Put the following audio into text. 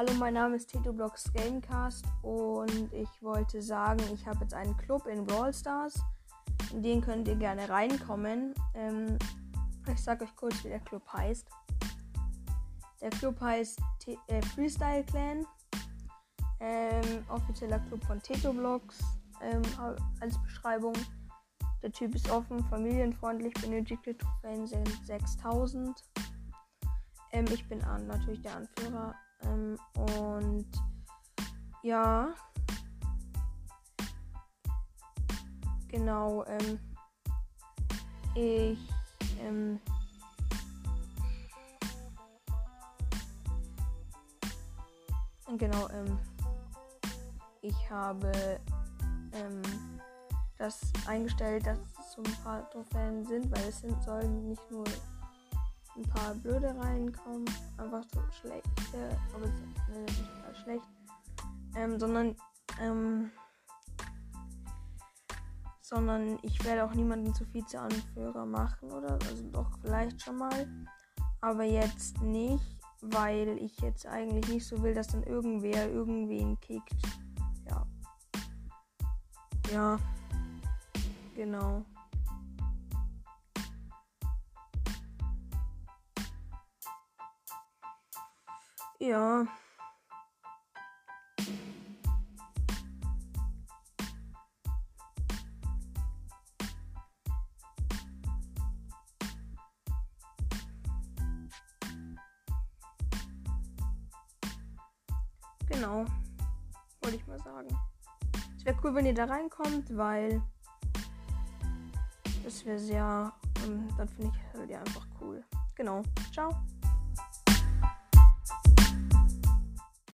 Hallo, mein Name ist TetoBlocks Gamecast und ich wollte sagen, ich habe jetzt einen Club in Brawl Stars. In den könnt ihr gerne reinkommen. Ähm, ich sage euch kurz, wie der Club heißt. Der Club heißt T äh, Freestyle Clan. Ähm, offizieller Club von TetoBlocks ähm, als Beschreibung. Der Typ ist offen, familienfreundlich, benötigte Trophäen sind 6000. Ähm, ich bin an, natürlich der Anführer. Ähm, und ja. Genau, ähm, ich, ähm, genau, ähm, ich habe, ähm, das eingestellt, dass es so ein paar Trophäen sind, weil es sind, sollen nicht nur ein paar blöde reinkommen, einfach so schlechte, aber ne, nicht schlecht, ähm, sondern ähm, sondern ich werde auch niemanden zu Vize-Anführer machen oder also doch vielleicht schon mal, aber jetzt nicht, weil ich jetzt eigentlich nicht so will, dass dann irgendwer irgendwen kickt. Ja. Ja. Genau. Ja. Genau. Wollte ich mal sagen. Es wäre cool, wenn ihr da reinkommt, weil das wäre sehr, ähm, dann finde ich ja einfach cool. Genau. Ciao.